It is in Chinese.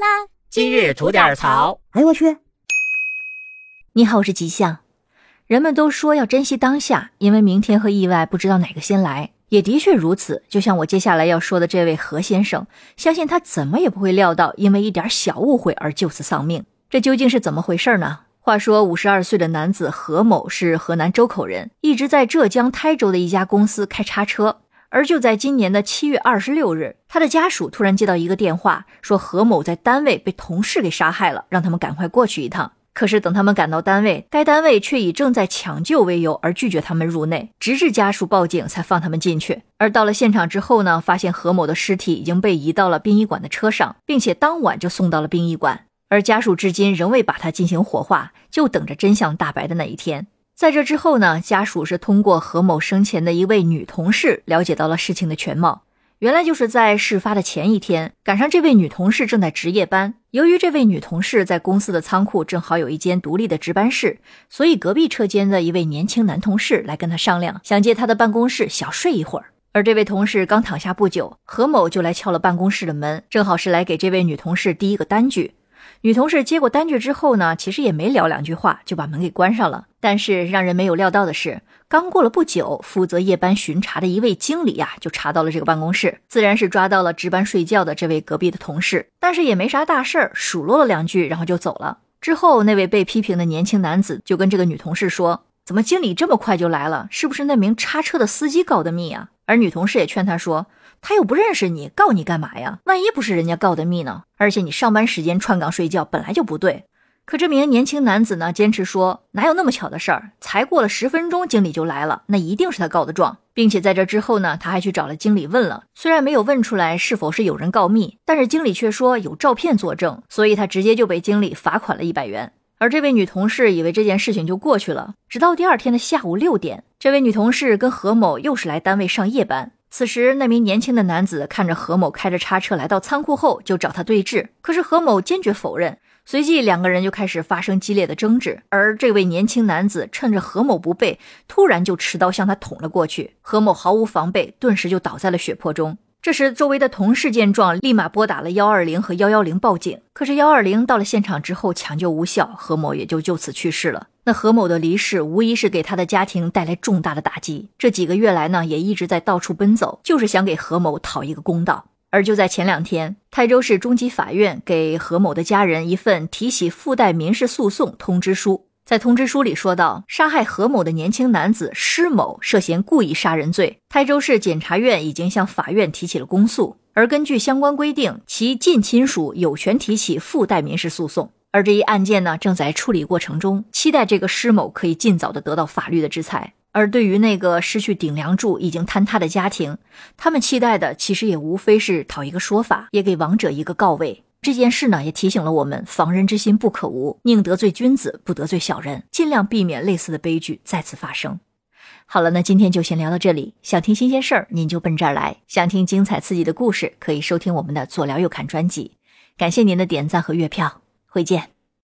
啦！今日吐点槽。哎呦我去！你好，我是吉祥。人们都说要珍惜当下，因为明天和意外不知道哪个先来。也的确如此。就像我接下来要说的这位何先生，相信他怎么也不会料到，因为一点小误会而就此丧命。这究竟是怎么回事呢？话说，五十二岁的男子何某是河南周口人，一直在浙江台州的一家公司开叉车。而就在今年的七月二十六日，他的家属突然接到一个电话，说何某在单位被同事给杀害了，让他们赶快过去一趟。可是等他们赶到单位，该单位却以正在抢救为由而拒绝他们入内，直至家属报警才放他们进去。而到了现场之后呢，发现何某的尸体已经被移到了殡仪馆的车上，并且当晚就送到了殡仪馆。而家属至今仍未把他进行火化，就等着真相大白的那一天。在这之后呢，家属是通过何某生前的一位女同事了解到了事情的全貌。原来就是在事发的前一天，赶上这位女同事正在值夜班。由于这位女同事在公司的仓库正好有一间独立的值班室，所以隔壁车间的一位年轻男同事来跟她商量，想借她的办公室小睡一会儿。而这位同事刚躺下不久，何某就来敲了办公室的门，正好是来给这位女同事递一个单据。女同事接过单据之后呢，其实也没聊两句话，就把门给关上了。但是让人没有料到的是，刚过了不久，负责夜班巡查的一位经理呀，就查到了这个办公室，自然是抓到了值班睡觉的这位隔壁的同事。但是也没啥大事儿，数落了两句，然后就走了。之后，那位被批评的年轻男子就跟这个女同事说：“怎么经理这么快就来了？是不是那名叉车的司机告的密啊？”而女同事也劝他说。他又不认识你，告你干嘛呀？万一不是人家告的密呢？而且你上班时间串岗睡觉本来就不对。可这名年轻男子呢，坚持说哪有那么巧的事儿？才过了十分钟，经理就来了，那一定是他告的状，并且在这之后呢，他还去找了经理问了，虽然没有问出来是否是有人告密，但是经理却说有照片作证，所以他直接就被经理罚款了一百元。而这位女同事以为这件事情就过去了，直到第二天的下午六点，这位女同事跟何某又是来单位上夜班。此时，那名年轻的男子看着何某开着叉车来到仓库后，就找他对峙。可是何某坚决否认。随即，两个人就开始发生激烈的争执。而这位年轻男子趁着何某不备，突然就持刀向他捅了过去。何某毫无防备，顿时就倒在了血泊中。这时，周围的同事见状，立马拨打了幺二零和幺幺零报警。可是幺二零到了现场之后，抢救无效，何某也就就此去世了。那何某的离世，无疑是给他的家庭带来重大的打击。这几个月来呢，也一直在到处奔走，就是想给何某讨一个公道。而就在前两天，泰州市中级法院给何某的家人一份提起附带民事诉讼通知书。在通知书里说道，杀害何某的年轻男子施某涉嫌故意杀人罪，台州市检察院已经向法院提起了公诉，而根据相关规定，其近亲属有权提起附带民事诉讼，而这一案件呢，正在处理过程中，期待这个施某可以尽早的得到法律的制裁。而对于那个失去顶梁柱、已经坍塌的家庭，他们期待的其实也无非是讨一个说法，也给亡者一个告慰。这件事呢，也提醒了我们：防人之心不可无，宁得罪君子，不得罪小人，尽量避免类似的悲剧再次发生。好了，那今天就先聊到这里。想听新鲜事儿，您就奔这儿来；想听精彩刺激的故事，可以收听我们的左聊右侃专辑。感谢您的点赞和月票，回见。